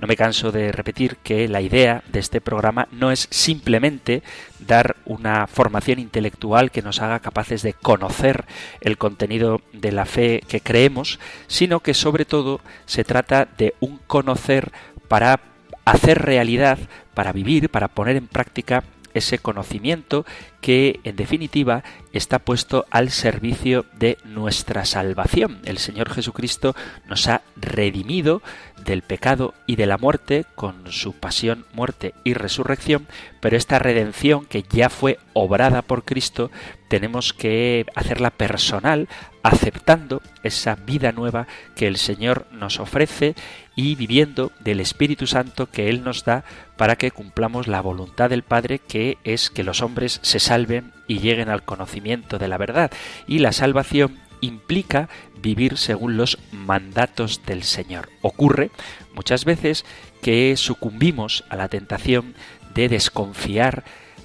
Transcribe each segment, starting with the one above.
No me canso de repetir que la idea de este programa no es simplemente dar una formación intelectual que nos haga capaces de conocer el contenido de la fe que creemos, sino que sobre todo se trata de un conocer para hacer realidad, para vivir, para poner en práctica ese conocimiento que en definitiva está puesto al servicio de nuestra salvación. El Señor Jesucristo nos ha redimido del pecado y de la muerte con su pasión, muerte y resurrección, pero esta redención que ya fue obrada por Cristo tenemos que hacerla personal aceptando esa vida nueva que el Señor nos ofrece y viviendo del Espíritu Santo que Él nos da para que cumplamos la voluntad del Padre que es que los hombres se salven y lleguen al conocimiento de la verdad. Y la salvación implica vivir según los mandatos del Señor. Ocurre muchas veces que sucumbimos a la tentación de desconfiar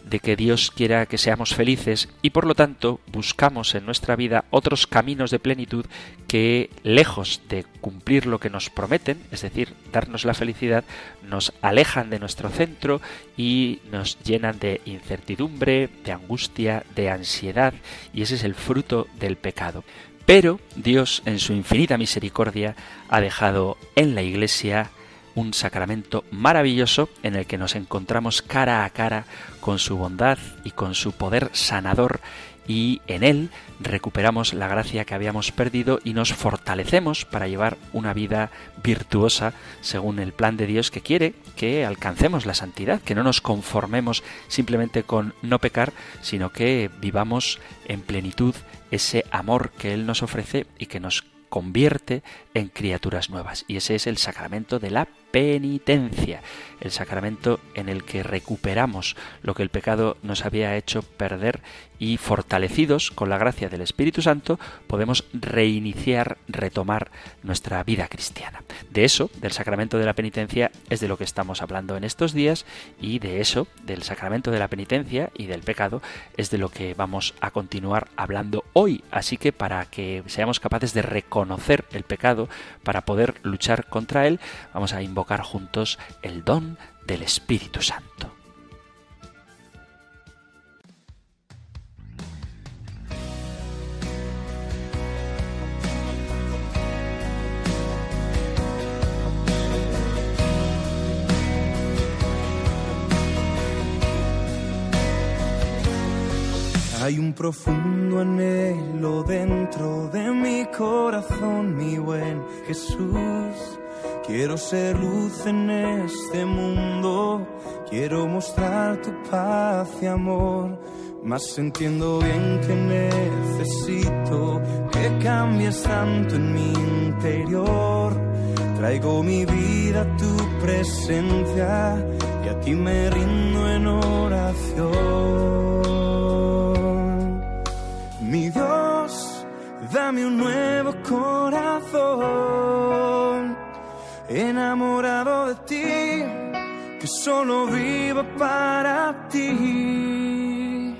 de que Dios quiera que seamos felices y por lo tanto buscamos en nuestra vida otros caminos de plenitud que lejos de cumplir lo que nos prometen, es decir, darnos la felicidad, nos alejan de nuestro centro y nos llenan de incertidumbre, de angustia, de ansiedad y ese es el fruto del pecado. Pero Dios, en su infinita misericordia, ha dejado en la Iglesia un sacramento maravilloso en el que nos encontramos cara a cara con su bondad y con su poder sanador y en él recuperamos la gracia que habíamos perdido y nos fortalecemos para llevar una vida virtuosa según el plan de Dios que quiere que alcancemos la santidad, que no nos conformemos simplemente con no pecar, sino que vivamos en plenitud ese amor que Él nos ofrece y que nos convierte en criaturas nuevas. Y ese es el sacramento de la penitencia, el sacramento en el que recuperamos lo que el pecado nos había hecho perder y fortalecidos con la gracia del Espíritu Santo podemos reiniciar, retomar nuestra vida cristiana. De eso, del sacramento de la penitencia, es de lo que estamos hablando en estos días y de eso, del sacramento de la penitencia y del pecado, es de lo que vamos a continuar hablando hoy. Así que para que seamos capaces de reconocer el pecado, para poder luchar contra él, vamos a invocar juntos el don del Espíritu Santo. Hay un profundo anhelo dentro de mi corazón, mi buen Jesús. Quiero ser luz en este mundo, quiero mostrar tu paz y amor. Mas entiendo bien que necesito que cambies tanto en mi interior. Traigo mi vida a tu presencia y a ti me rindo en oración. Mi Dios, dame un nuevo corazón, enamorado de ti, que solo viva para ti.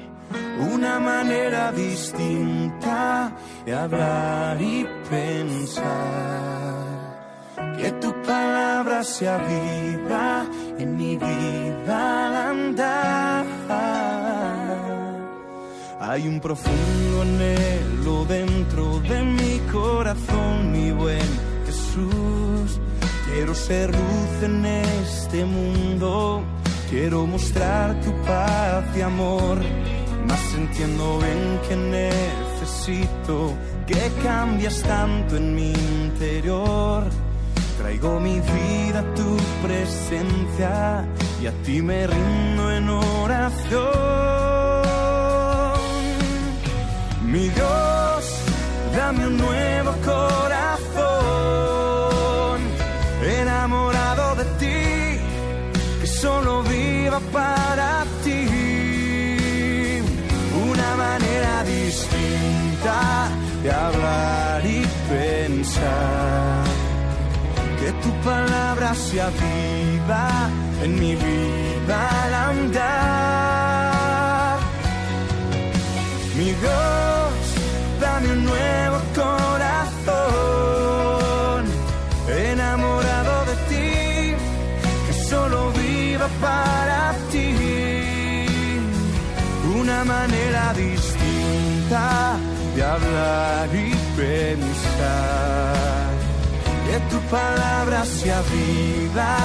Una manera distinta de hablar y pensar. Que tu palabra sea viva en mi vida al andar. Hay un profundo anhelo dentro de mi corazón, mi buen Jesús. Quiero ser luz en este mundo, quiero mostrar tu paz y amor. Mas entiendo bien que necesito que cambies tanto en mi interior. Traigo mi vida a tu presencia y a ti me rindo en oración. Mi Dios, para ti. Una manera distinta de hablar y pensar. Que tu palabra sea viva en mi vida al andar. Mi Dios. De hablar y pensar. Que tu palabra sea viva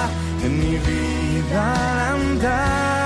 en mi vida andar.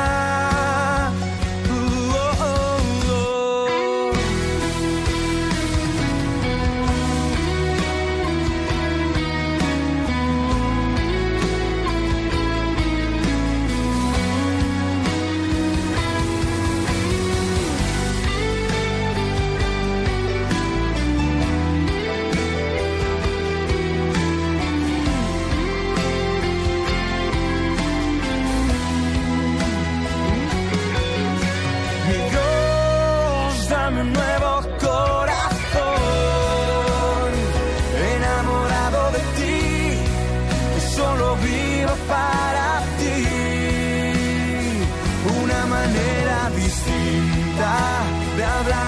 Hablar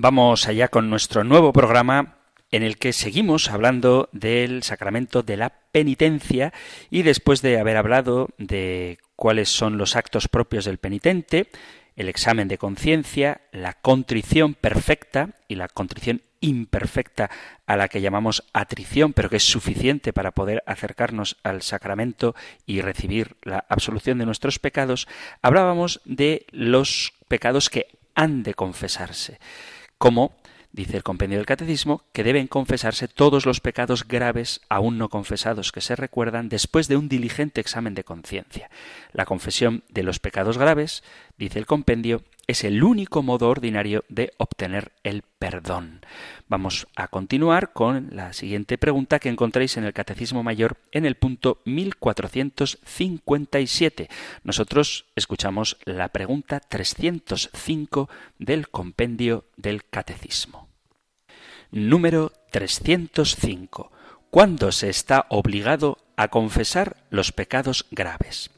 Vamos allá con nuestro nuevo programa en el que seguimos hablando del sacramento de la penitencia y después de haber hablado de cuáles son los actos propios del penitente, el examen de conciencia, la contrición perfecta y la contrición imperfecta a la que llamamos atrición, pero que es suficiente para poder acercarnos al sacramento y recibir la absolución de nuestros pecados, hablábamos de los pecados que han de confesarse como dice el compendio del catecismo, que deben confesarse todos los pecados graves aún no confesados que se recuerdan después de un diligente examen de conciencia. La confesión de los pecados graves, dice el compendio, es el único modo ordinario de obtener el perdón. Vamos a continuar con la siguiente pregunta que encontréis en el Catecismo Mayor en el punto 1457. Nosotros escuchamos la pregunta 305 del compendio del Catecismo. Número 305. ¿Cuándo se está obligado a confesar los pecados graves?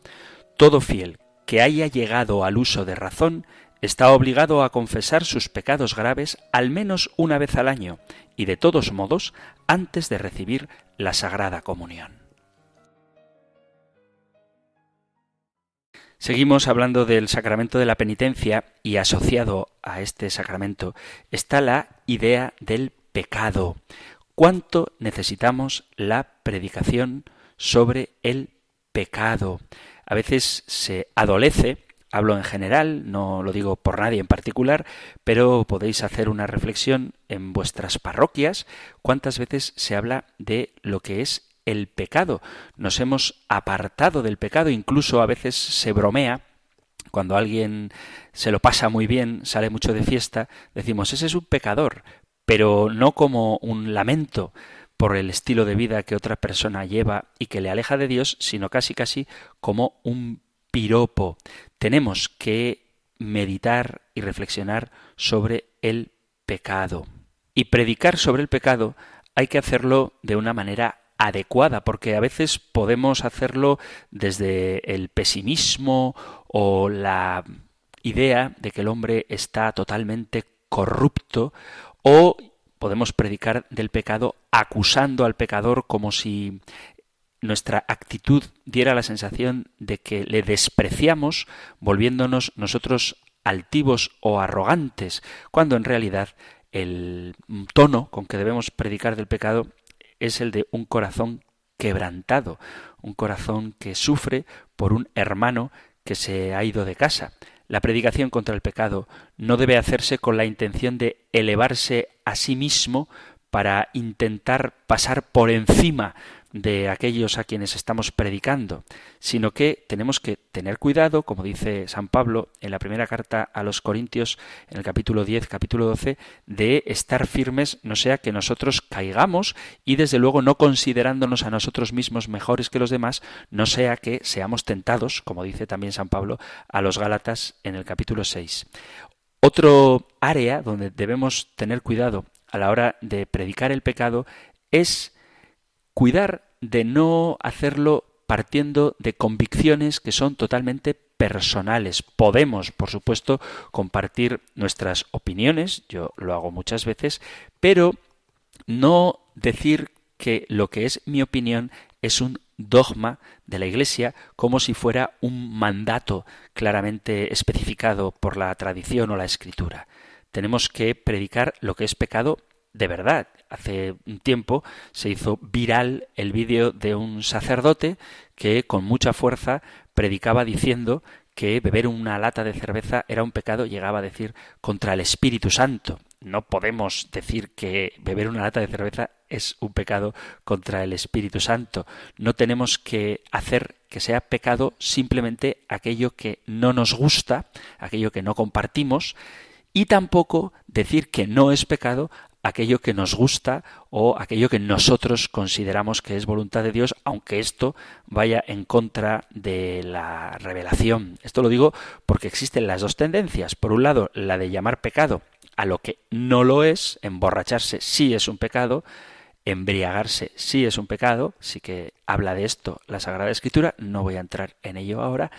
Todo fiel que haya llegado al uso de razón está obligado a confesar sus pecados graves al menos una vez al año y de todos modos antes de recibir la Sagrada Comunión. Seguimos hablando del sacramento de la penitencia y asociado a este sacramento está la idea del pecado. ¿Cuánto necesitamos la predicación sobre el pecado? A veces se adolece Hablo en general, no lo digo por nadie en particular, pero podéis hacer una reflexión en vuestras parroquias. ¿Cuántas veces se habla de lo que es el pecado? Nos hemos apartado del pecado, incluso a veces se bromea. Cuando alguien se lo pasa muy bien, sale mucho de fiesta, decimos, ese es un pecador, pero no como un lamento por el estilo de vida que otra persona lleva y que le aleja de Dios, sino casi casi como un piropo. Tenemos que meditar y reflexionar sobre el pecado. Y predicar sobre el pecado hay que hacerlo de una manera adecuada, porque a veces podemos hacerlo desde el pesimismo o la idea de que el hombre está totalmente corrupto o podemos predicar del pecado acusando al pecador como si nuestra actitud diera la sensación de que le despreciamos, volviéndonos nosotros altivos o arrogantes, cuando en realidad el tono con que debemos predicar del pecado es el de un corazón quebrantado, un corazón que sufre por un hermano que se ha ido de casa. La predicación contra el pecado no debe hacerse con la intención de elevarse a sí mismo para intentar pasar por encima de aquellos a quienes estamos predicando, sino que tenemos que tener cuidado, como dice San Pablo en la primera carta a los Corintios, en el capítulo 10, capítulo 12, de estar firmes, no sea que nosotros caigamos y desde luego no considerándonos a nosotros mismos mejores que los demás, no sea que seamos tentados, como dice también San Pablo a los Gálatas en el capítulo 6. Otro área donde debemos tener cuidado a la hora de predicar el pecado es cuidar de no hacerlo partiendo de convicciones que son totalmente personales. Podemos, por supuesto, compartir nuestras opiniones, yo lo hago muchas veces, pero no decir que lo que es mi opinión es un dogma de la Iglesia como si fuera un mandato claramente especificado por la tradición o la escritura. Tenemos que predicar lo que es pecado de verdad. Hace un tiempo se hizo viral el vídeo de un sacerdote que con mucha fuerza predicaba diciendo que beber una lata de cerveza era un pecado, llegaba a decir contra el Espíritu Santo. No podemos decir que beber una lata de cerveza es un pecado contra el Espíritu Santo. No tenemos que hacer que sea pecado simplemente aquello que no nos gusta, aquello que no compartimos, y tampoco decir que no es pecado aquello que nos gusta o aquello que nosotros consideramos que es voluntad de Dios, aunque esto vaya en contra de la revelación. Esto lo digo porque existen las dos tendencias. Por un lado, la de llamar pecado a lo que no lo es, emborracharse sí es un pecado, embriagarse sí es un pecado, sí que habla de esto la Sagrada Escritura, no voy a entrar en ello ahora,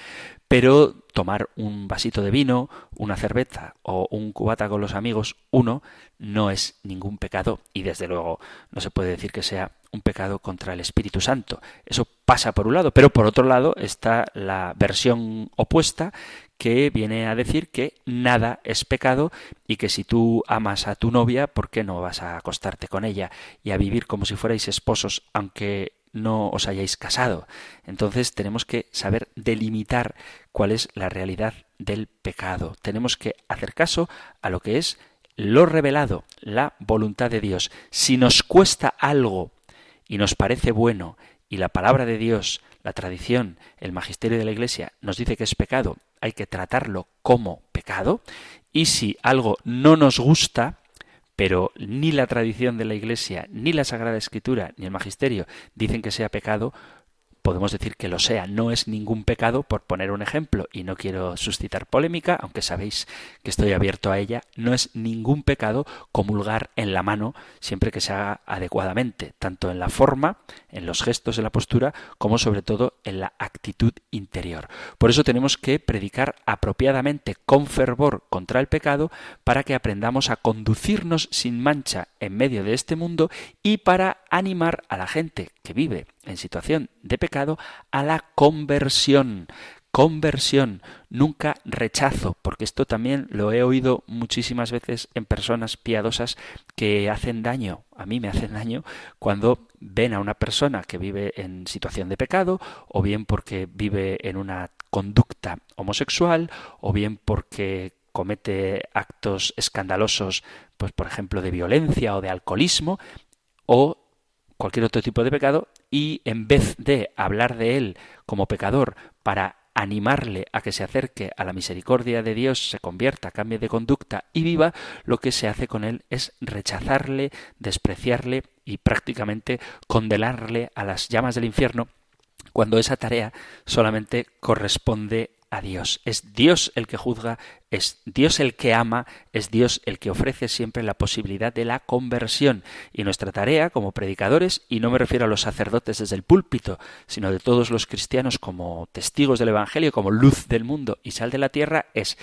pero tomar un vasito de vino, una cerveza o un cubata con los amigos, uno, no es ningún pecado y desde luego no se puede decir que sea un pecado contra el Espíritu Santo. Eso pasa por un lado, pero por otro lado está la versión opuesta que viene a decir que nada es pecado y que si tú amas a tu novia, ¿por qué no vas a acostarte con ella y a vivir como si fuerais esposos, aunque no os hayáis casado. Entonces tenemos que saber delimitar cuál es la realidad del pecado. Tenemos que hacer caso a lo que es lo revelado, la voluntad de Dios. Si nos cuesta algo y nos parece bueno y la palabra de Dios, la tradición, el magisterio de la Iglesia nos dice que es pecado, hay que tratarlo como pecado. Y si algo no nos gusta, pero ni la tradición de la Iglesia, ni la Sagrada Escritura, ni el Magisterio dicen que sea pecado, podemos decir que lo sea. No es ningún pecado, por poner un ejemplo, y no quiero suscitar polémica, aunque sabéis que estoy abierto a ella, no es ningún pecado comulgar en la mano siempre que se haga adecuadamente, tanto en la forma, en los gestos de la postura, como sobre todo en la actitud interior. Por eso tenemos que predicar apropiadamente con fervor contra el pecado para que aprendamos a conducirnos sin mancha en medio de este mundo y para animar a la gente que vive en situación de pecado a la conversión. Conversión, nunca rechazo, porque esto también lo he oído muchísimas veces en personas piadosas que hacen daño, a mí me hacen daño cuando ven a una persona que vive en situación de pecado, o bien porque vive en una conducta homosexual, o bien porque comete actos escandalosos, pues por ejemplo de violencia o de alcoholismo, o cualquier otro tipo de pecado y en vez de hablar de él como pecador para animarle a que se acerque a la misericordia de Dios, se convierta, cambie de conducta y viva, lo que se hace con él es rechazarle, despreciarle y prácticamente condenarle a las llamas del infierno, cuando esa tarea solamente corresponde a Dios. Es Dios el que juzga, es Dios el que ama, es Dios el que ofrece siempre la posibilidad de la conversión. Y nuestra tarea como predicadores, y no me refiero a los sacerdotes desde el púlpito, sino de todos los cristianos como testigos del Evangelio, como luz del mundo y sal de la tierra, es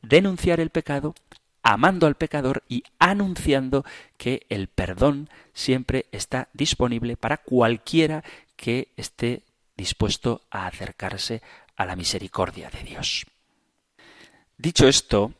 denunciar el pecado, amando al pecador y anunciando que el perdón siempre está disponible para cualquiera que esté dispuesto a acercarse a la misericordia de Dios. Dicho esto,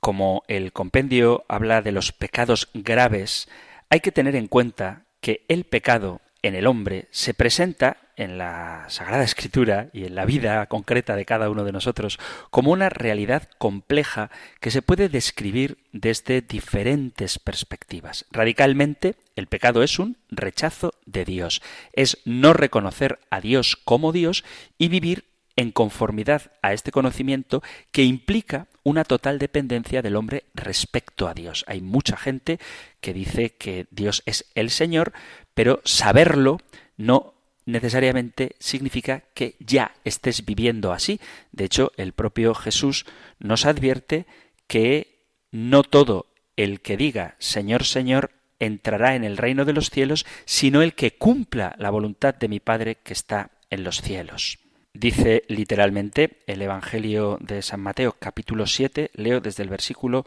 como el compendio habla de los pecados graves, hay que tener en cuenta que el pecado en el hombre se presenta en la Sagrada Escritura y en la vida concreta de cada uno de nosotros como una realidad compleja que se puede describir desde diferentes perspectivas. Radicalmente, el pecado es un rechazo de Dios, es no reconocer a Dios como Dios y vivir en conformidad a este conocimiento que implica una total dependencia del hombre respecto a Dios. Hay mucha gente que dice que Dios es el Señor, pero saberlo no necesariamente significa que ya estés viviendo así. De hecho, el propio Jesús nos advierte que no todo el que diga Señor, Señor entrará en el reino de los cielos, sino el que cumpla la voluntad de mi Padre que está en los cielos. Dice literalmente el Evangelio de San Mateo capítulo 7, leo desde el versículo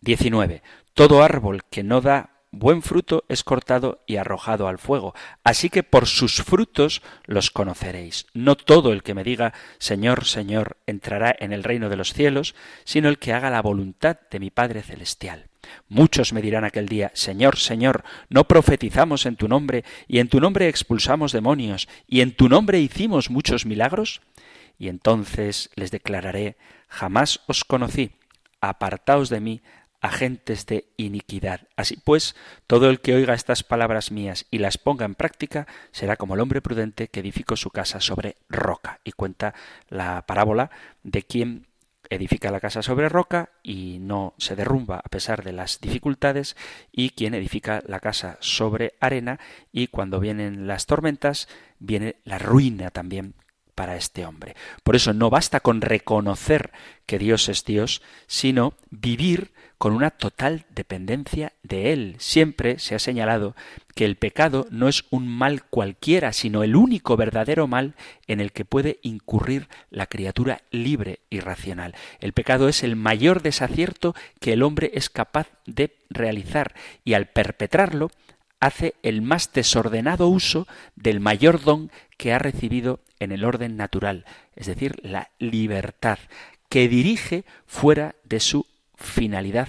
19. Todo árbol que no da buen fruto es cortado y arrojado al fuego. Así que por sus frutos los conoceréis. No todo el que me diga Señor, Señor entrará en el reino de los cielos, sino el que haga la voluntad de mi Padre Celestial. Muchos me dirán aquel día, Señor, Señor, ¿no profetizamos en tu nombre, y en tu nombre expulsamos demonios, y en tu nombre hicimos muchos milagros? Y entonces les declararé, jamás os conocí, apartaos de mí, agentes de iniquidad. Así pues, todo el que oiga estas palabras mías y las ponga en práctica será como el hombre prudente que edificó su casa sobre roca. Y cuenta la parábola de quien edifica la casa sobre roca y no se derrumba a pesar de las dificultades y quien edifica la casa sobre arena y cuando vienen las tormentas viene la ruina también para este hombre. Por eso no basta con reconocer que Dios es Dios, sino vivir con una total dependencia de Él. Siempre se ha señalado que el pecado no es un mal cualquiera, sino el único verdadero mal en el que puede incurrir la criatura libre y racional. El pecado es el mayor desacierto que el hombre es capaz de realizar y al perpetrarlo hace el más desordenado uso del mayor don que ha recibido en el orden natural, es decir, la libertad, que dirige fuera de su finalidad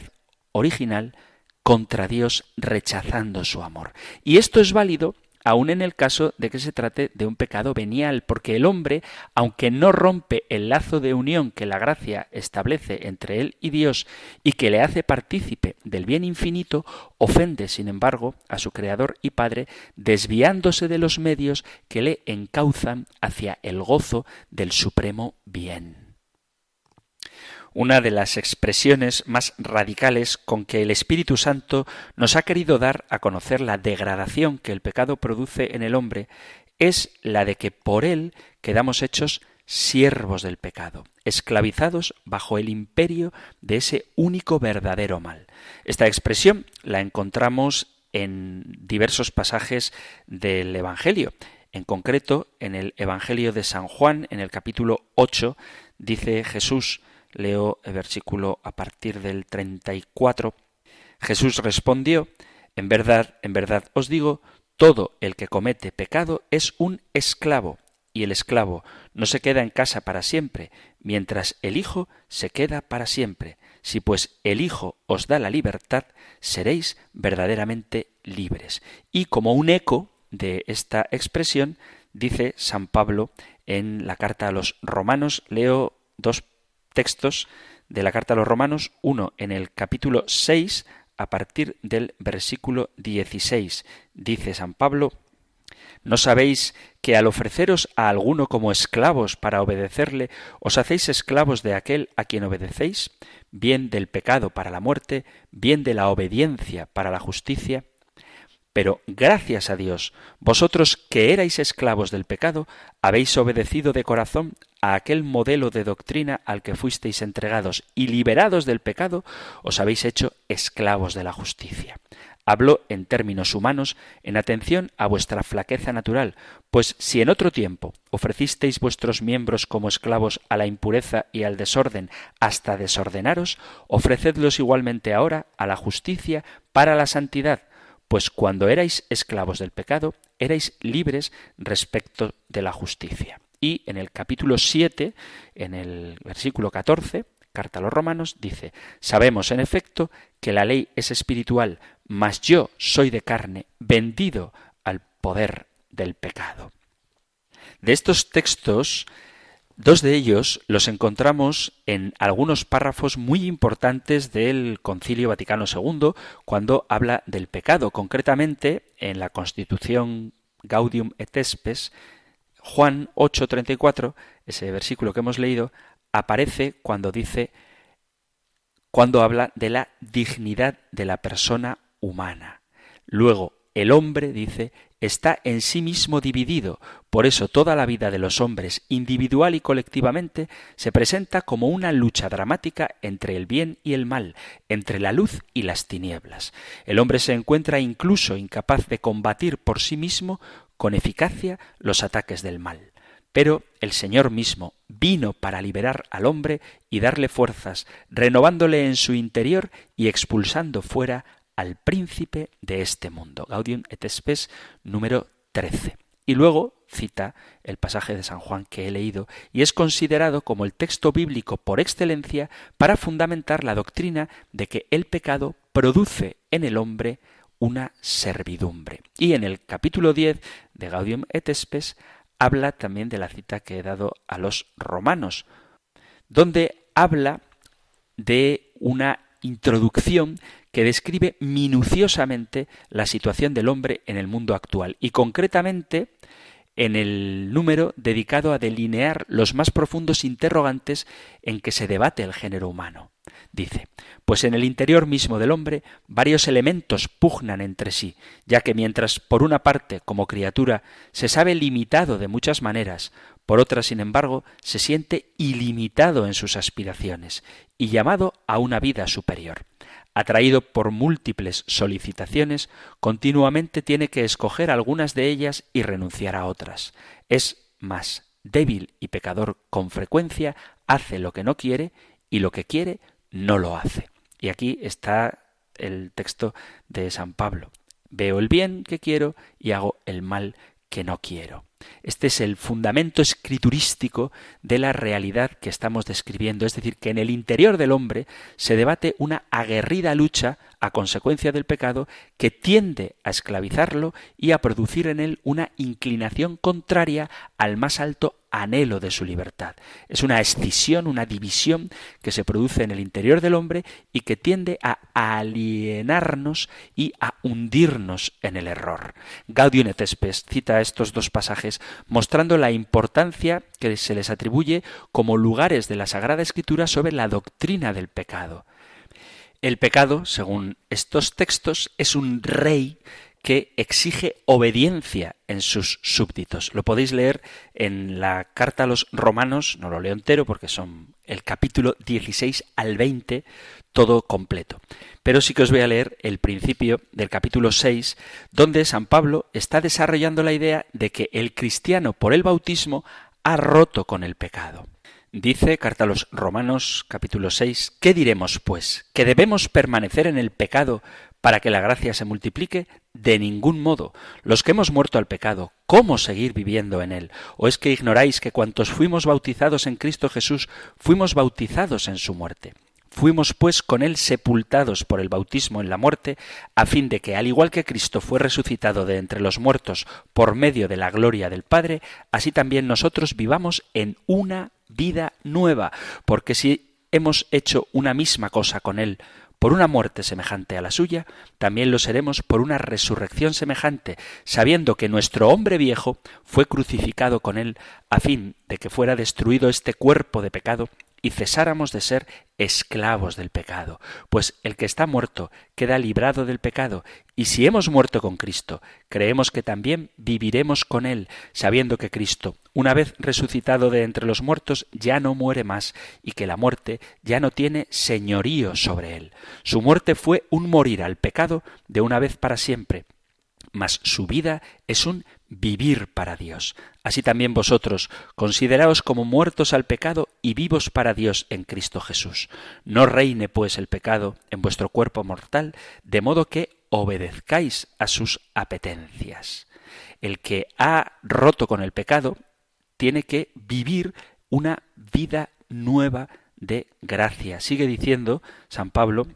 original contra Dios rechazando su amor. Y esto es válido aun en el caso de que se trate de un pecado venial, porque el hombre, aunque no rompe el lazo de unión que la gracia establece entre él y Dios y que le hace partícipe del bien infinito, ofende, sin embargo, a su Creador y Padre, desviándose de los medios que le encauzan hacia el gozo del supremo bien una de las expresiones más radicales con que el Espíritu Santo nos ha querido dar a conocer la degradación que el pecado produce en el hombre es la de que por él quedamos hechos siervos del pecado, esclavizados bajo el imperio de ese único verdadero mal. Esta expresión la encontramos en diversos pasajes del Evangelio. En concreto, en el Evangelio de San Juan, en el capítulo 8, dice Jesús, Leo el versículo a partir del 34. Jesús respondió, En verdad, en verdad os digo, todo el que comete pecado es un esclavo, y el esclavo no se queda en casa para siempre, mientras el Hijo se queda para siempre. Si pues el Hijo os da la libertad, seréis verdaderamente libres. Y como un eco de esta expresión, dice San Pablo en la carta a los romanos, leo dos textos de la carta a los romanos, uno en el capítulo 6 a partir del versículo 16. Dice San Pablo, ¿No sabéis que al ofreceros a alguno como esclavos para obedecerle, os hacéis esclavos de aquel a quien obedecéis? Bien del pecado para la muerte, bien de la obediencia para la justicia. Pero gracias a Dios, vosotros que erais esclavos del pecado, habéis obedecido de corazón a aquel modelo de doctrina al que fuisteis entregados y liberados del pecado, os habéis hecho esclavos de la justicia. Hablo en términos humanos en atención a vuestra flaqueza natural, pues si en otro tiempo ofrecisteis vuestros miembros como esclavos a la impureza y al desorden hasta desordenaros, ofrecedlos igualmente ahora a la justicia para la santidad, pues cuando erais esclavos del pecado, erais libres respecto de la justicia. Y en el capítulo 7, en el versículo 14, carta a los romanos, dice, Sabemos en efecto que la ley es espiritual, mas yo soy de carne, vendido al poder del pecado. De estos textos, dos de ellos los encontramos en algunos párrafos muy importantes del Concilio Vaticano II cuando habla del pecado, concretamente en la Constitución Gaudium et Spes, Juan 8:34, ese versículo que hemos leído, aparece cuando dice cuando habla de la dignidad de la persona humana. Luego, el hombre, dice, está en sí mismo dividido, por eso toda la vida de los hombres, individual y colectivamente, se presenta como una lucha dramática entre el bien y el mal, entre la luz y las tinieblas. El hombre se encuentra incluso incapaz de combatir por sí mismo con eficacia los ataques del mal. Pero el Señor mismo vino para liberar al hombre y darle fuerzas, renovándole en su interior y expulsando fuera al príncipe de este mundo. Gaudium et Spes número 13. Y luego cita el pasaje de San Juan que he leído y es considerado como el texto bíblico por excelencia para fundamentar la doctrina de que el pecado produce en el hombre una servidumbre. Y en el capítulo 10 de Gaudium et Spes habla también de la cita que he dado a los romanos, donde habla de una introducción que describe minuciosamente la situación del hombre en el mundo actual y concretamente en el número dedicado a delinear los más profundos interrogantes en que se debate el género humano. Dice, pues en el interior mismo del hombre varios elementos pugnan entre sí, ya que mientras por una parte, como criatura, se sabe limitado de muchas maneras, por otra, sin embargo, se siente ilimitado en sus aspiraciones y llamado a una vida superior. Atraído por múltiples solicitaciones, continuamente tiene que escoger algunas de ellas y renunciar a otras. Es más débil y pecador con frecuencia, hace lo que no quiere y lo que quiere no lo hace. Y aquí está el texto de San Pablo. Veo el bien que quiero y hago el mal que no quiero. Este es el fundamento escriturístico de la realidad que estamos describiendo, es decir, que en el interior del hombre se debate una aguerrida lucha a consecuencia del pecado que tiende a esclavizarlo y a producir en él una inclinación contraria al más alto anhelo de su libertad. Es una escisión, una división que se produce en el interior del hombre y que tiende a alienarnos y a hundirnos en el error. Gaudium et cita estos dos pasajes mostrando la importancia que se les atribuye como lugares de la Sagrada Escritura sobre la doctrina del pecado. El pecado, según estos textos, es un rey que exige obediencia en sus súbditos. Lo podéis leer en la carta a los romanos, no lo leo entero porque son el capítulo 16 al 20, todo completo. Pero sí que os voy a leer el principio del capítulo 6, donde San Pablo está desarrollando la idea de que el cristiano por el bautismo ha roto con el pecado. Dice Carta a los Romanos capítulo 6, ¿qué diremos pues? ¿Que debemos permanecer en el pecado para que la gracia se multiplique? De ningún modo. Los que hemos muerto al pecado, ¿cómo seguir viviendo en él? ¿O es que ignoráis que cuantos fuimos bautizados en Cristo Jesús, fuimos bautizados en su muerte? Fuimos pues con él sepultados por el bautismo en la muerte, a fin de que, al igual que Cristo fue resucitado de entre los muertos por medio de la gloria del Padre, así también nosotros vivamos en una vida nueva, porque si hemos hecho una misma cosa con Él por una muerte semejante a la suya, también lo seremos por una resurrección semejante, sabiendo que nuestro hombre viejo fue crucificado con Él a fin de que fuera destruido este cuerpo de pecado y cesáramos de ser esclavos del pecado, pues el que está muerto queda librado del pecado, y si hemos muerto con Cristo, creemos que también viviremos con Él, sabiendo que Cristo, una vez resucitado de entre los muertos, ya no muere más, y que la muerte ya no tiene señorío sobre Él. Su muerte fue un morir al pecado de una vez para siempre, mas su vida es un vivir para Dios. Así también vosotros, consideraos como muertos al pecado y vivos para Dios en Cristo Jesús. No reine pues el pecado en vuestro cuerpo mortal, de modo que obedezcáis a sus apetencias. El que ha roto con el pecado tiene que vivir una vida nueva de gracia. Sigue diciendo San Pablo,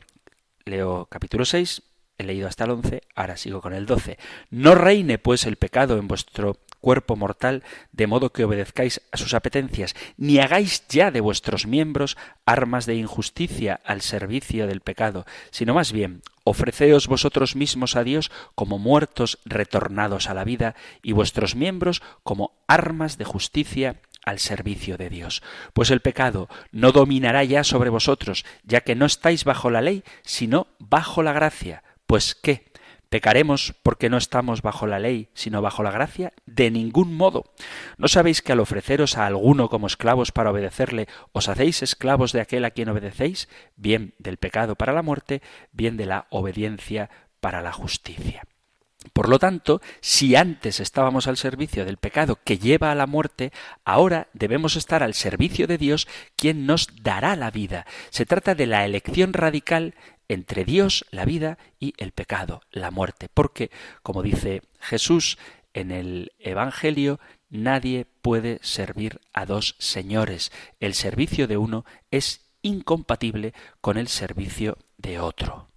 leo capítulo 6, He leído hasta el 11, ahora sigo con el 12. No reine pues el pecado en vuestro cuerpo mortal, de modo que obedezcáis a sus apetencias, ni hagáis ya de vuestros miembros armas de injusticia al servicio del pecado, sino más bien ofreceos vosotros mismos a Dios como muertos retornados a la vida, y vuestros miembros como armas de justicia al servicio de Dios. Pues el pecado no dominará ya sobre vosotros, ya que no estáis bajo la ley, sino bajo la gracia. Pues qué, ¿Pecaremos porque no estamos bajo la ley, sino bajo la gracia? De ningún modo. ¿No sabéis que al ofreceros a alguno como esclavos para obedecerle, os hacéis esclavos de aquel a quien obedecéis? Bien del pecado para la muerte, bien de la obediencia para la justicia. Por lo tanto, si antes estábamos al servicio del pecado que lleva a la muerte, ahora debemos estar al servicio de Dios, quien nos dará la vida. Se trata de la elección radical entre Dios, la vida, y el pecado, la muerte. Porque, como dice Jesús en el Evangelio, nadie puede servir a dos señores. El servicio de uno es incompatible con el servicio de otro.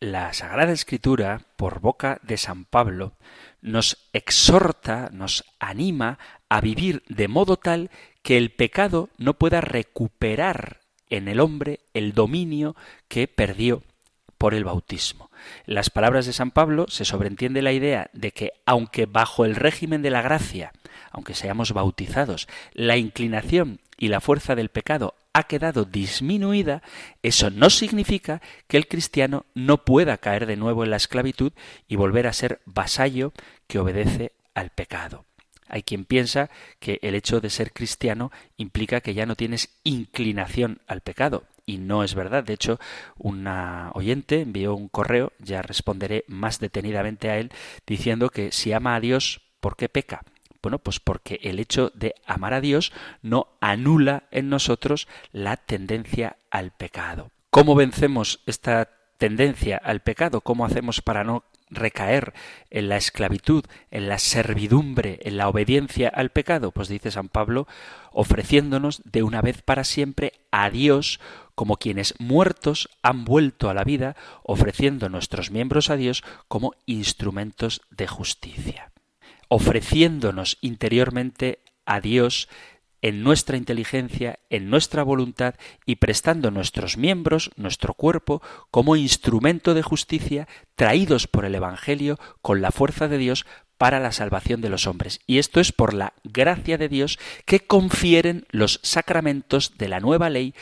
La Sagrada Escritura, por boca de San Pablo, nos exhorta, nos anima a vivir de modo tal que el pecado no pueda recuperar en el hombre el dominio que perdió por el bautismo. En las palabras de San Pablo se sobreentiende la idea de que aunque bajo el régimen de la gracia, aunque seamos bautizados, la inclinación y la fuerza del pecado ha quedado disminuida, eso no significa que el cristiano no pueda caer de nuevo en la esclavitud y volver a ser vasallo que obedece al pecado. Hay quien piensa que el hecho de ser cristiano implica que ya no tienes inclinación al pecado. Y no es verdad. De hecho, una oyente envió un correo, ya responderé más detenidamente a él, diciendo que si ama a Dios, ¿por qué peca? Bueno, pues porque el hecho de amar a Dios no anula en nosotros la tendencia al pecado. ¿Cómo vencemos esta tendencia al pecado? ¿Cómo hacemos para no recaer en la esclavitud, en la servidumbre, en la obediencia al pecado? Pues dice San Pablo, ofreciéndonos de una vez para siempre a Dios como quienes muertos han vuelto a la vida, ofreciendo nuestros miembros a Dios como instrumentos de justicia. Ofreciéndonos interiormente a Dios en nuestra inteligencia, en nuestra voluntad y prestando nuestros miembros, nuestro cuerpo, como instrumento de justicia traídos por el Evangelio con la fuerza de Dios para la salvación de los hombres. Y esto es por la gracia de Dios que confieren los sacramentos de la nueva ley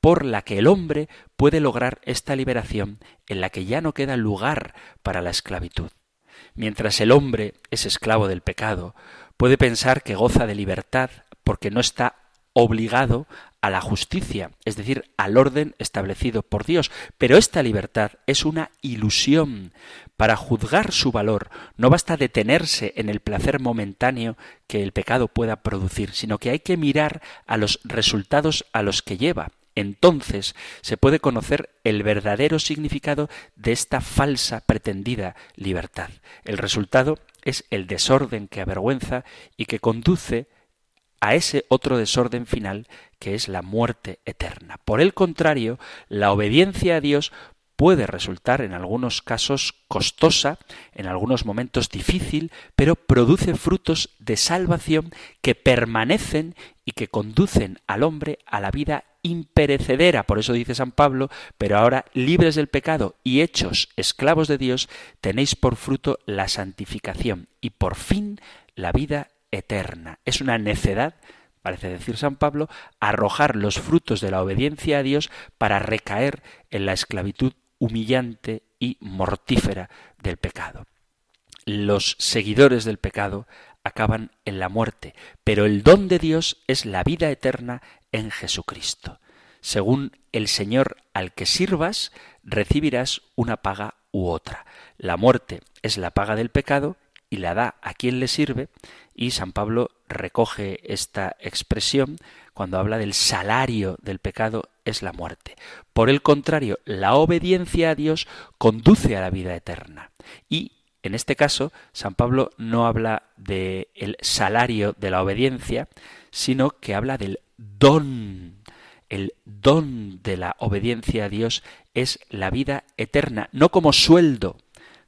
por la que el hombre puede lograr esta liberación en la que ya no queda lugar para la esclavitud. Mientras el hombre es esclavo del pecado, puede pensar que goza de libertad porque no está obligado a la justicia, es decir, al orden establecido por Dios. Pero esta libertad es una ilusión. Para juzgar su valor no basta detenerse en el placer momentáneo que el pecado pueda producir, sino que hay que mirar a los resultados a los que lleva. Entonces se puede conocer el verdadero significado de esta falsa pretendida libertad. El resultado es el desorden que avergüenza y que conduce a ese otro desorden final que es la muerte eterna. Por el contrario, la obediencia a Dios puede resultar en algunos casos costosa, en algunos momentos difícil, pero produce frutos de salvación que permanecen y que conducen al hombre a la vida imperecedera. Por eso dice San Pablo, pero ahora libres del pecado y hechos esclavos de Dios, tenéis por fruto la santificación y por fin la vida eterna. Es una necedad, parece decir San Pablo, arrojar los frutos de la obediencia a Dios para recaer en la esclavitud humillante y mortífera del pecado. Los seguidores del pecado acaban en la muerte, pero el don de Dios es la vida eterna en Jesucristo. Según el Señor al que sirvas, recibirás una paga u otra. La muerte es la paga del pecado y la da a quien le sirve, y San Pablo recoge esta expresión cuando habla del salario del pecado es la muerte. Por el contrario, la obediencia a Dios conduce a la vida eterna. Y en este caso, San Pablo no habla del el salario de la obediencia, sino que habla del don. el don de la obediencia a Dios es la vida eterna, no como sueldo,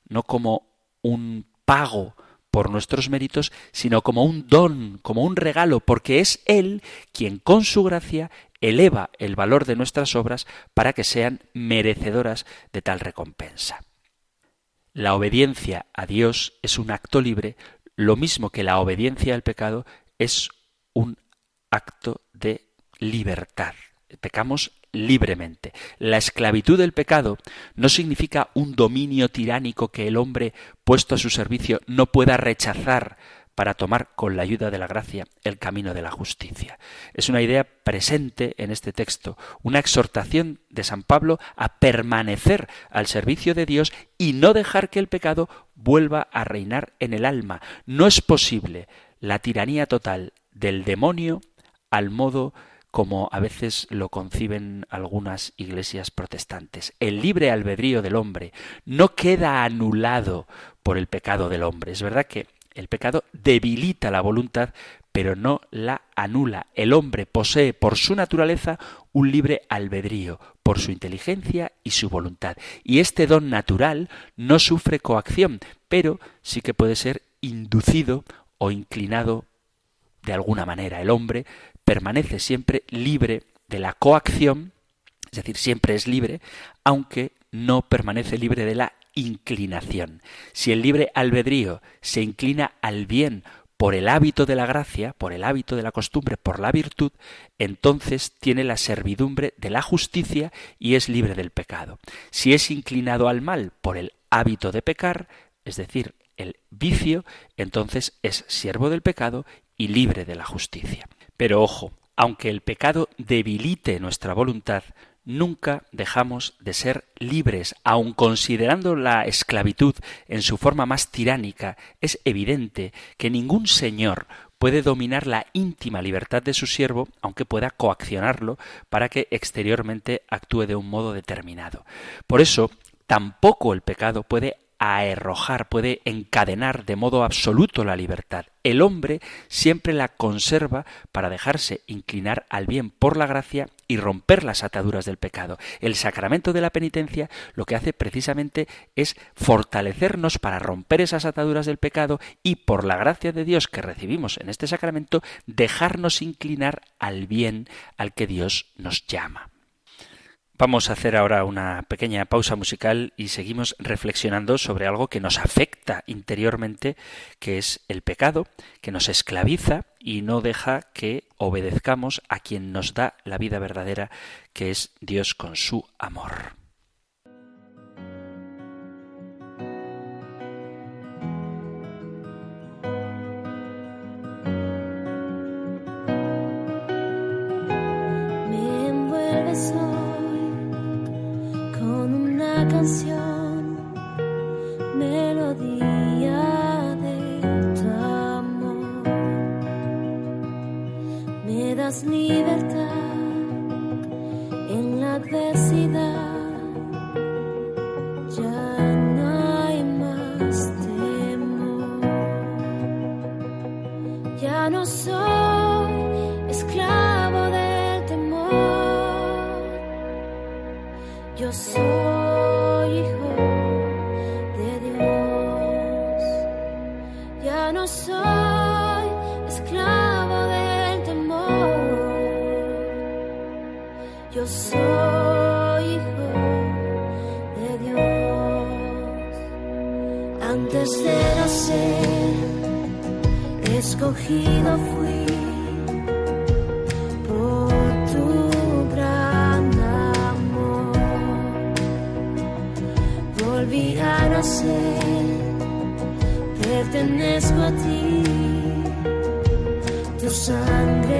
no como un pago por nuestros méritos, sino como un don, como un regalo, porque es Él quien con su gracia eleva el valor de nuestras obras para que sean merecedoras de tal recompensa. La obediencia a Dios es un acto libre, lo mismo que la obediencia al pecado es un acto de libertad. Pecamos libremente. La esclavitud del pecado no significa un dominio tiránico que el hombre puesto a su servicio no pueda rechazar para tomar con la ayuda de la gracia el camino de la justicia. Es una idea presente en este texto, una exhortación de San Pablo a permanecer al servicio de Dios y no dejar que el pecado vuelva a reinar en el alma. No es posible la tiranía total del demonio al modo como a veces lo conciben algunas iglesias protestantes. El libre albedrío del hombre no queda anulado por el pecado del hombre. Es verdad que el pecado debilita la voluntad, pero no la anula. El hombre posee por su naturaleza un libre albedrío, por su inteligencia y su voluntad. Y este don natural no sufre coacción, pero sí que puede ser inducido o inclinado de alguna manera. El hombre permanece siempre libre de la coacción, es decir, siempre es libre, aunque no permanece libre de la inclinación. Si el libre albedrío se inclina al bien por el hábito de la gracia, por el hábito de la costumbre, por la virtud, entonces tiene la servidumbre de la justicia y es libre del pecado. Si es inclinado al mal por el hábito de pecar, es decir, el vicio, entonces es siervo del pecado y libre de la justicia. Pero ojo, aunque el pecado debilite nuestra voluntad, nunca dejamos de ser libres, aun considerando la esclavitud en su forma más tiránica, es evidente que ningún señor puede dominar la íntima libertad de su siervo, aunque pueda coaccionarlo para que exteriormente actúe de un modo determinado. Por eso, tampoco el pecado puede arrojar, puede encadenar de modo absoluto la libertad. El hombre siempre la conserva para dejarse inclinar al bien por la gracia y romper las ataduras del pecado. El sacramento de la penitencia lo que hace precisamente es fortalecernos para romper esas ataduras del pecado y por la gracia de Dios que recibimos en este sacramento dejarnos inclinar al bien al que Dios nos llama. Vamos a hacer ahora una pequeña pausa musical y seguimos reflexionando sobre algo que nos afecta interiormente, que es el pecado, que nos esclaviza y no deja que obedezcamos a quien nos da la vida verdadera, que es Dios con su amor. Me das libertad Antes de nacer, escogido fui por tu gran amor. Volví a nacer, pertenezco a ti, tu sangre.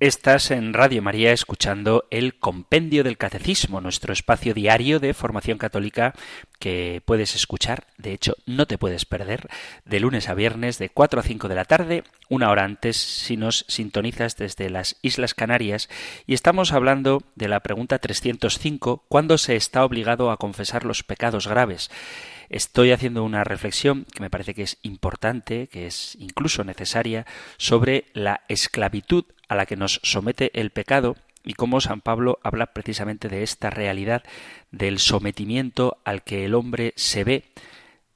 Estás en Radio María escuchando el Compendio del Catecismo, nuestro espacio diario de formación católica que puedes escuchar, de hecho no te puedes perder, de lunes a viernes de 4 a 5 de la tarde, una hora antes si nos sintonizas desde las Islas Canarias y estamos hablando de la pregunta 305, ¿cuándo se está obligado a confesar los pecados graves? Estoy haciendo una reflexión que me parece que es importante, que es incluso necesaria, sobre la esclavitud a la que nos somete el pecado y cómo San Pablo habla precisamente de esta realidad del sometimiento al que el hombre se ve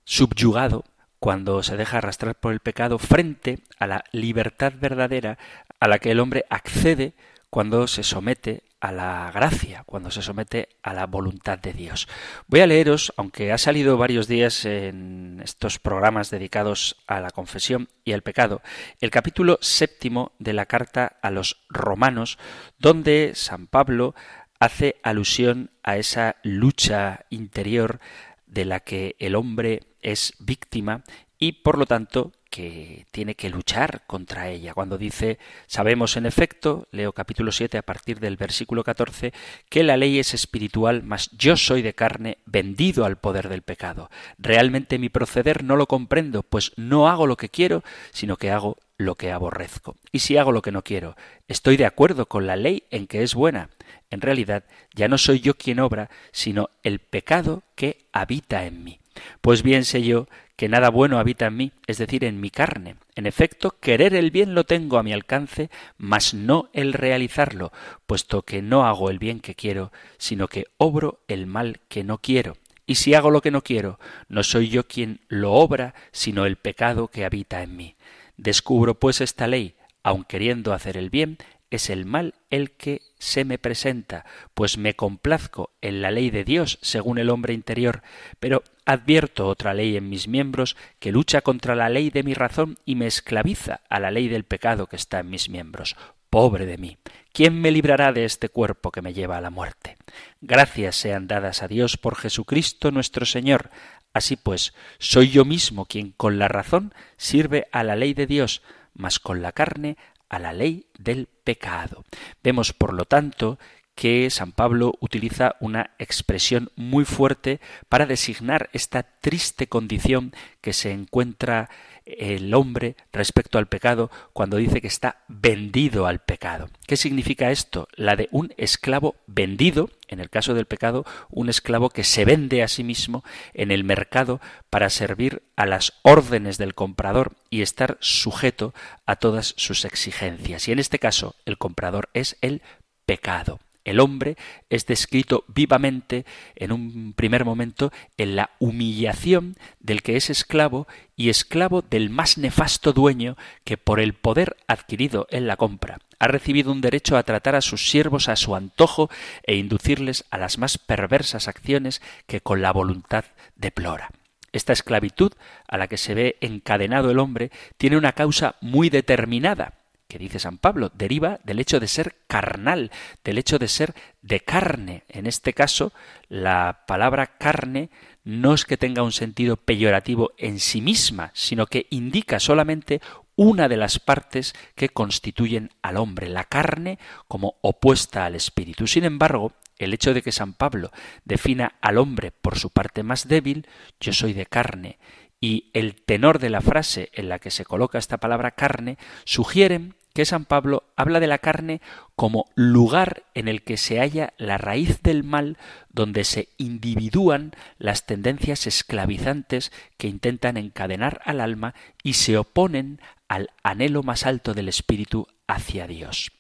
subyugado cuando se deja arrastrar por el pecado frente a la libertad verdadera a la que el hombre accede cuando se somete a la gracia, cuando se somete a la voluntad de Dios. Voy a leeros, aunque ha salido varios días en estos programas dedicados a la confesión y al pecado, el capítulo séptimo de la carta a los romanos, donde San Pablo hace alusión a esa lucha interior de la que el hombre es víctima y por lo tanto que tiene que luchar contra ella. Cuando dice, sabemos en efecto, leo capítulo 7 a partir del versículo 14, que la ley es espiritual, mas yo soy de carne, vendido al poder del pecado. Realmente mi proceder no lo comprendo, pues no hago lo que quiero, sino que hago lo que aborrezco. Y si hago lo que no quiero, estoy de acuerdo con la ley en que es buena. En realidad, ya no soy yo quien obra, sino el pecado que habita en mí. Pues bien sé yo que nada bueno habita en mí, es decir, en mi carne. En efecto, querer el bien lo tengo a mi alcance, mas no el realizarlo, puesto que no hago el bien que quiero, sino que obro el mal que no quiero. Y si hago lo que no quiero, no soy yo quien lo obra, sino el pecado que habita en mí. Descubro pues esta ley, aun queriendo hacer el bien, es el mal el que se me presenta, pues me complazco en la ley de Dios según el hombre interior, pero advierto otra ley en mis miembros que lucha contra la ley de mi razón y me esclaviza a la ley del pecado que está en mis miembros. Pobre de mí. ¿Quién me librará de este cuerpo que me lleva a la muerte? Gracias sean dadas a Dios por Jesucristo nuestro Señor. Así pues, soy yo mismo quien con la razón sirve a la ley de Dios, mas con la carne a la ley del pecado. Vemos, por lo tanto, que San Pablo utiliza una expresión muy fuerte para designar esta triste condición que se encuentra el hombre respecto al pecado cuando dice que está vendido al pecado. ¿Qué significa esto? La de un esclavo vendido, en el caso del pecado, un esclavo que se vende a sí mismo en el mercado para servir a las órdenes del comprador y estar sujeto a todas sus exigencias. Y en este caso, el comprador es el pecado. El hombre es descrito vivamente en un primer momento en la humillación del que es esclavo y esclavo del más nefasto dueño que por el poder adquirido en la compra ha recibido un derecho a tratar a sus siervos a su antojo e inducirles a las más perversas acciones que con la voluntad deplora. Esta esclavitud a la que se ve encadenado el hombre tiene una causa muy determinada, que dice San Pablo, deriva del hecho de ser carnal, del hecho de ser de carne. En este caso, la palabra carne no es que tenga un sentido peyorativo en sí misma, sino que indica solamente una de las partes que constituyen al hombre, la carne como opuesta al espíritu. Sin embargo, el hecho de que San Pablo defina al hombre por su parte más débil, yo soy de carne, y el tenor de la frase en la que se coloca esta palabra carne sugieren que San Pablo habla de la carne como lugar en el que se halla la raíz del mal, donde se individúan las tendencias esclavizantes que intentan encadenar al alma y se oponen al anhelo más alto del espíritu hacia Dios.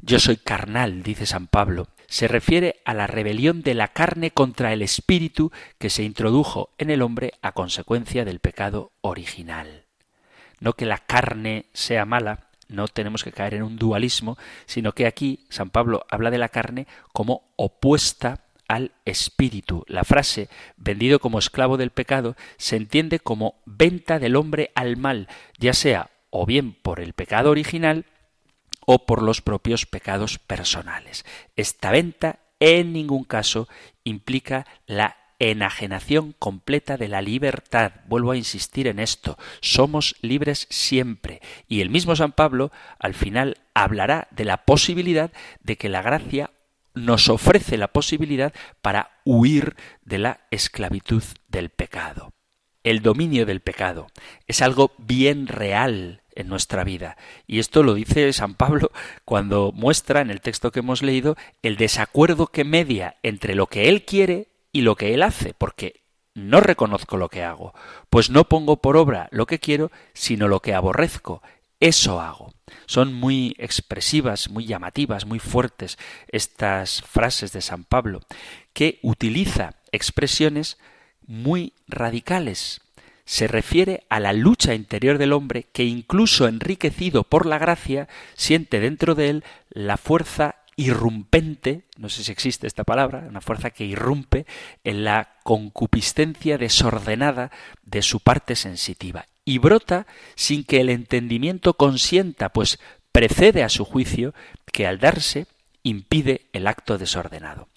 Yo soy carnal, dice San Pablo, se refiere a la rebelión de la carne contra el espíritu que se introdujo en el hombre a consecuencia del pecado original no que la carne sea mala, no tenemos que caer en un dualismo, sino que aquí San Pablo habla de la carne como opuesta al espíritu. La frase vendido como esclavo del pecado se entiende como venta del hombre al mal, ya sea o bien por el pecado original o por los propios pecados personales. Esta venta en ningún caso implica la enajenación completa de la libertad. Vuelvo a insistir en esto. Somos libres siempre. Y el mismo San Pablo al final hablará de la posibilidad de que la gracia nos ofrece la posibilidad para huir de la esclavitud del pecado. El dominio del pecado es algo bien real en nuestra vida. Y esto lo dice San Pablo cuando muestra en el texto que hemos leído el desacuerdo que media entre lo que él quiere y lo que él hace, porque no reconozco lo que hago, pues no pongo por obra lo que quiero, sino lo que aborrezco. Eso hago. Son muy expresivas, muy llamativas, muy fuertes estas frases de San Pablo, que utiliza expresiones muy radicales. Se refiere a la lucha interior del hombre que incluso enriquecido por la gracia siente dentro de él la fuerza irrumpente, no sé si existe esta palabra, una fuerza que irrumpe en la concupiscencia desordenada de su parte sensitiva y brota sin que el entendimiento consienta, pues precede a su juicio que al darse impide el acto desordenado.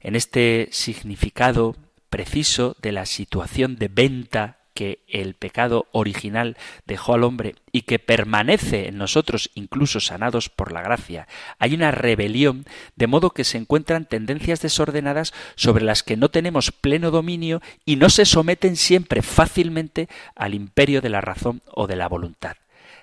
En este significado preciso de la situación de venta que el pecado original dejó al hombre y que permanece en nosotros incluso sanados por la gracia, hay una rebelión de modo que se encuentran tendencias desordenadas sobre las que no tenemos pleno dominio y no se someten siempre fácilmente al imperio de la razón o de la voluntad.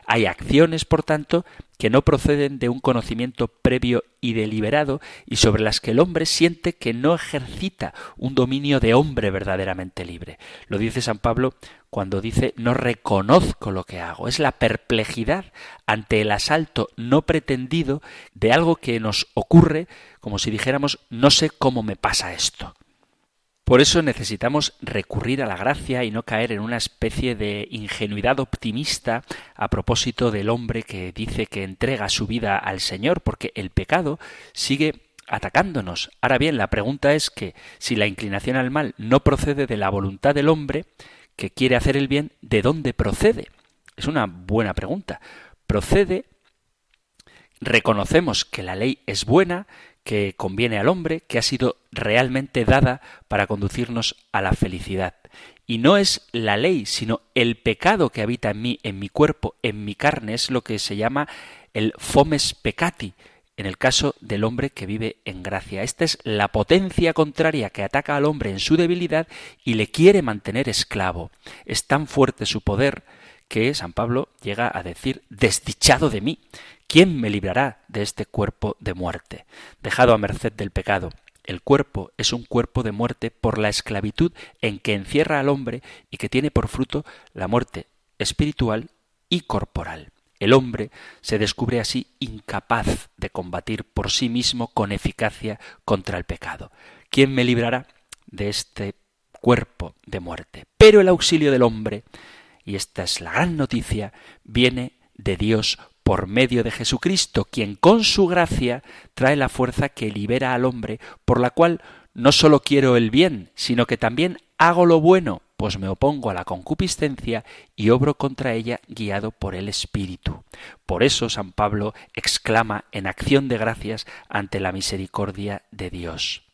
Hay acciones, por tanto, que no proceden de un conocimiento previo y deliberado y sobre las que el hombre siente que no ejercita un dominio de hombre verdaderamente libre. Lo dice San Pablo cuando dice no reconozco lo que hago. Es la perplejidad ante el asalto no pretendido de algo que nos ocurre como si dijéramos no sé cómo me pasa esto. Por eso necesitamos recurrir a la gracia y no caer en una especie de ingenuidad optimista a propósito del hombre que dice que entrega su vida al Señor, porque el pecado sigue atacándonos. Ahora bien, la pregunta es que si la inclinación al mal no procede de la voluntad del hombre que quiere hacer el bien, ¿de dónde procede? Es una buena pregunta. Procede reconocemos que la ley es buena, que conviene al hombre, que ha sido realmente dada para conducirnos a la felicidad. Y no es la ley, sino el pecado que habita en mí, en mi cuerpo, en mi carne, es lo que se llama el fomes peccati, en el caso del hombre que vive en gracia. Esta es la potencia contraria que ataca al hombre en su debilidad y le quiere mantener esclavo. Es tan fuerte su poder que San Pablo llega a decir desdichado de mí. ¿Quién me librará de este cuerpo de muerte? Dejado a merced del pecado. El cuerpo es un cuerpo de muerte por la esclavitud en que encierra al hombre y que tiene por fruto la muerte espiritual y corporal. El hombre se descubre así incapaz de combatir por sí mismo con eficacia contra el pecado. ¿Quién me librará de este cuerpo de muerte? Pero el auxilio del hombre, y esta es la gran noticia, viene de Dios por medio de Jesucristo, quien con su gracia trae la fuerza que libera al hombre, por la cual no sólo quiero el bien, sino que también hago lo bueno, pues me opongo a la concupiscencia y obro contra ella guiado por el Espíritu. Por eso San Pablo exclama en acción de gracias ante la misericordia de Dios.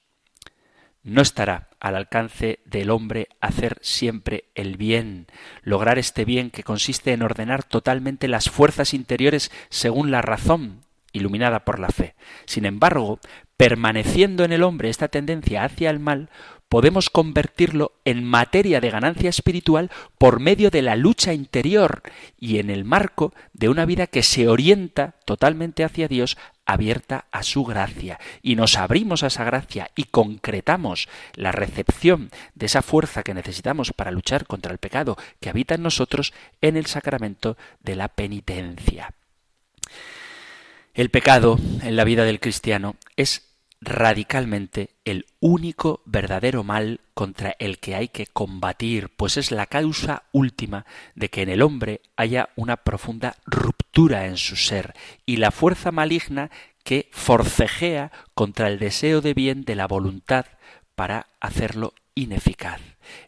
No estará al alcance del hombre hacer siempre el bien, lograr este bien que consiste en ordenar totalmente las fuerzas interiores según la razón, iluminada por la fe. Sin embargo, permaneciendo en el hombre esta tendencia hacia el mal, podemos convertirlo en materia de ganancia espiritual por medio de la lucha interior y en el marco de una vida que se orienta totalmente hacia Dios, abierta a su gracia. Y nos abrimos a esa gracia y concretamos la recepción de esa fuerza que necesitamos para luchar contra el pecado que habita en nosotros en el sacramento de la penitencia. El pecado en la vida del cristiano es radicalmente el único verdadero mal contra el que hay que combatir, pues es la causa última de que en el hombre haya una profunda en su ser y la fuerza maligna que forcejea contra el deseo de bien de la voluntad para hacerlo ineficaz.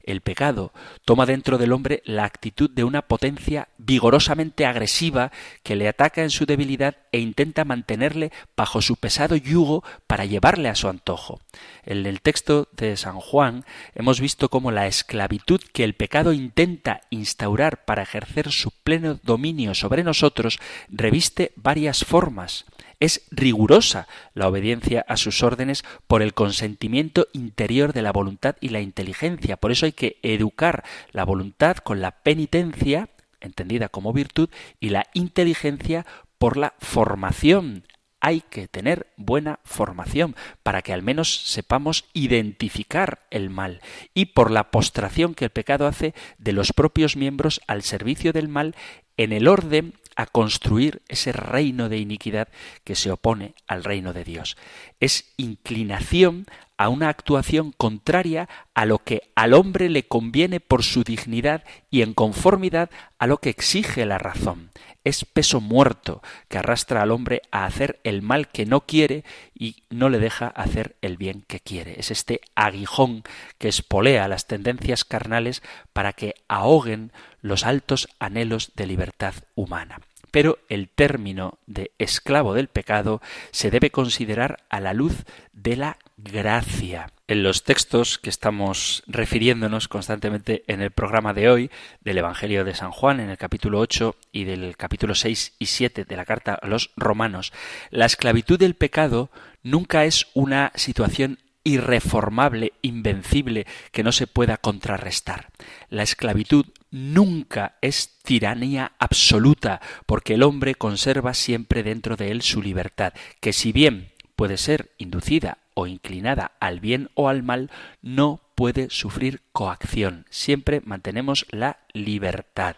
El pecado toma dentro del hombre la actitud de una potencia vigorosamente agresiva que le ataca en su debilidad e intenta mantenerle bajo su pesado yugo para llevarle a su antojo. En el texto de San Juan hemos visto cómo la esclavitud que el pecado intenta instaurar para ejercer su pleno dominio sobre nosotros reviste varias formas. Es rigurosa la obediencia a sus órdenes por el consentimiento interior de la voluntad y la inteligencia. Por eso hay que educar la voluntad con la penitencia, entendida como virtud, y la inteligencia por la formación. Hay que tener buena formación para que al menos sepamos identificar el mal y por la postración que el pecado hace de los propios miembros al servicio del mal en el orden a construir ese reino de iniquidad que se opone al reino de Dios. Es inclinación a una actuación contraria a lo que al hombre le conviene por su dignidad y en conformidad a lo que exige la razón. Es peso muerto que arrastra al hombre a hacer el mal que no quiere y no le deja hacer el bien que quiere. Es este aguijón que espolea las tendencias carnales para que ahoguen los altos anhelos de libertad humana pero el término de esclavo del pecado se debe considerar a la luz de la gracia. En los textos que estamos refiriéndonos constantemente en el programa de hoy del Evangelio de San Juan, en el capítulo 8 y del capítulo 6 y 7 de la carta a los romanos, la esclavitud del pecado nunca es una situación irreformable, invencible, que no se pueda contrarrestar. La esclavitud nunca es tiranía absoluta, porque el hombre conserva siempre dentro de él su libertad, que si bien puede ser inducida o inclinada al bien o al mal, no puede sufrir coacción. Siempre mantenemos la libertad.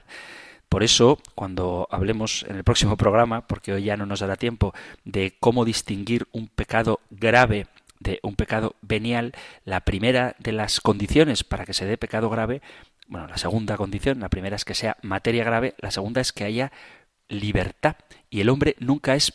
Por eso, cuando hablemos en el próximo programa, porque hoy ya no nos dará tiempo, de cómo distinguir un pecado grave de un pecado venial, la primera de las condiciones para que se dé pecado grave, bueno, la segunda condición, la primera es que sea materia grave, la segunda es que haya libertad. Y el hombre nunca es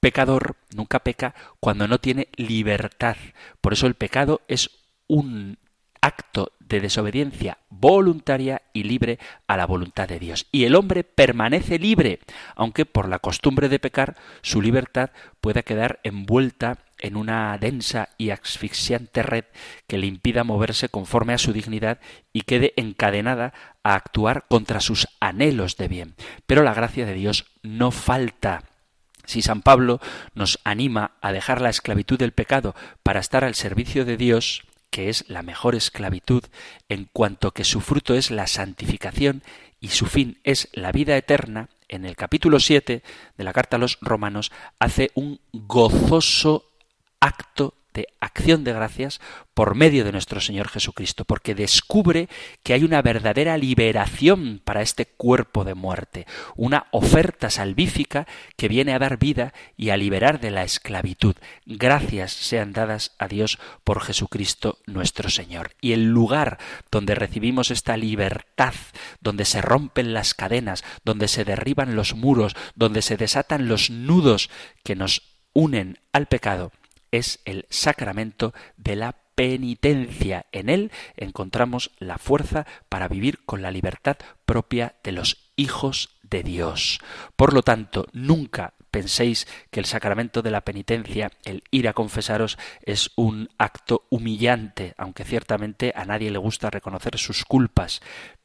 pecador, nunca peca cuando no tiene libertad. Por eso el pecado es un acto de desobediencia voluntaria y libre a la voluntad de Dios. Y el hombre permanece libre, aunque por la costumbre de pecar su libertad pueda quedar envuelta en una densa y asfixiante red que le impida moverse conforme a su dignidad y quede encadenada a actuar contra sus anhelos de bien. Pero la gracia de Dios no falta. Si San Pablo nos anima a dejar la esclavitud del pecado para estar al servicio de Dios, que es la mejor esclavitud, en cuanto que su fruto es la santificación y su fin es la vida eterna, en el capítulo 7 de la carta a los romanos hace un gozoso acto de acción de gracias por medio de nuestro Señor Jesucristo, porque descubre que hay una verdadera liberación para este cuerpo de muerte, una oferta salvífica que viene a dar vida y a liberar de la esclavitud. Gracias sean dadas a Dios por Jesucristo nuestro Señor. Y el lugar donde recibimos esta libertad, donde se rompen las cadenas, donde se derriban los muros, donde se desatan los nudos que nos unen al pecado, es el sacramento de la penitencia. En él encontramos la fuerza para vivir con la libertad propia de los hijos de Dios. Por lo tanto, nunca penséis que el sacramento de la penitencia, el ir a confesaros, es un acto humillante, aunque ciertamente a nadie le gusta reconocer sus culpas,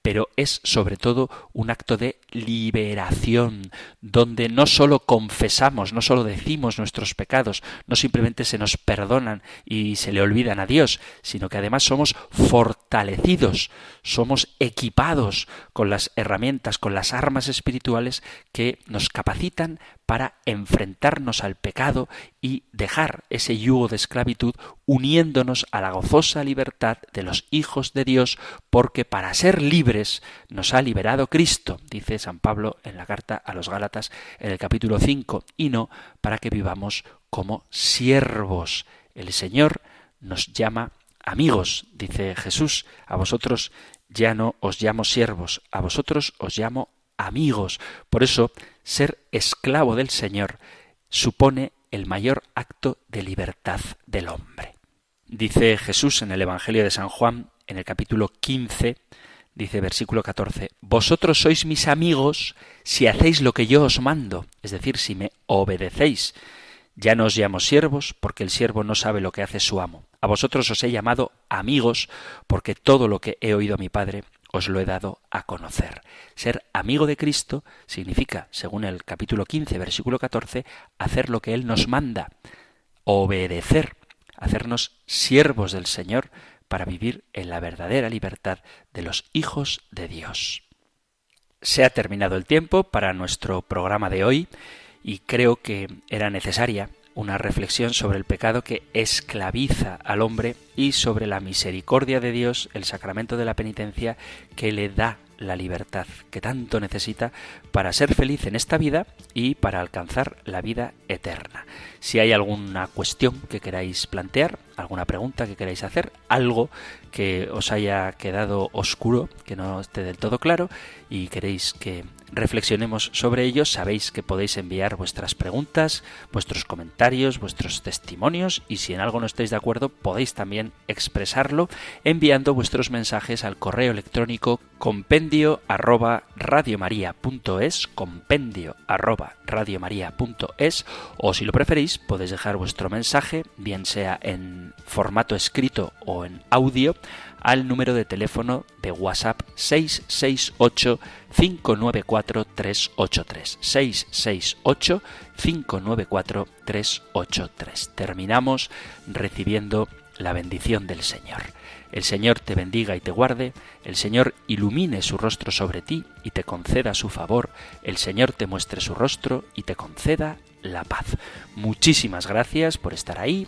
pero es sobre todo un acto de liberación, donde no solo confesamos, no solo decimos nuestros pecados, no simplemente se nos perdonan y se le olvidan a Dios, sino que además somos fortalecidos, somos equipados con las herramientas, con las armas espirituales que nos capacitan para enfrentarnos al pecado y dejar ese yugo de esclavitud uniéndonos a la gozosa libertad de los hijos de Dios, porque para ser libres nos ha liberado Cristo, dice San Pablo en la carta a los Gálatas en el capítulo 5, y no para que vivamos como siervos. El Señor nos llama amigos, dice Jesús, a vosotros ya no os llamo siervos, a vosotros os llamo amigos. Por eso, ser esclavo del Señor supone el mayor acto de libertad del hombre. Dice Jesús en el Evangelio de San Juan, en el capítulo 15, dice versículo 14, Vosotros sois mis amigos si hacéis lo que yo os mando, es decir, si me obedecéis. Ya no os llamo siervos, porque el siervo no sabe lo que hace su amo. A vosotros os he llamado amigos, porque todo lo que he oído a mi Padre os lo he dado a conocer. Ser amigo de Cristo significa, según el capítulo 15, versículo 14, hacer lo que Él nos manda, obedecer, hacernos siervos del Señor para vivir en la verdadera libertad de los hijos de Dios. Se ha terminado el tiempo para nuestro programa de hoy y creo que era necesaria una reflexión sobre el pecado que esclaviza al hombre y sobre la misericordia de Dios, el sacramento de la penitencia que le da la libertad que tanto necesita para ser feliz en esta vida y para alcanzar la vida eterna. Si hay alguna cuestión que queráis plantear, alguna pregunta que queráis hacer, algo que os haya quedado oscuro, que no esté del todo claro y queréis que reflexionemos sobre ello, sabéis que podéis enviar vuestras preguntas, vuestros comentarios, vuestros testimonios y si en algo no estáis de acuerdo podéis también expresarlo enviando vuestros mensajes al correo electrónico compendio arroba radiomaria.es compendio arroba radiomaria.es o si lo preferís podéis dejar vuestro mensaje bien sea formato escrito o en audio al número de teléfono de WhatsApp 668 594 383 668 594 383. Terminamos recibiendo la bendición del Señor. El Señor te bendiga y te guarde, el Señor ilumine su rostro sobre ti y te conceda su favor, el Señor te muestre su rostro y te conceda la paz. Muchísimas gracias por estar ahí,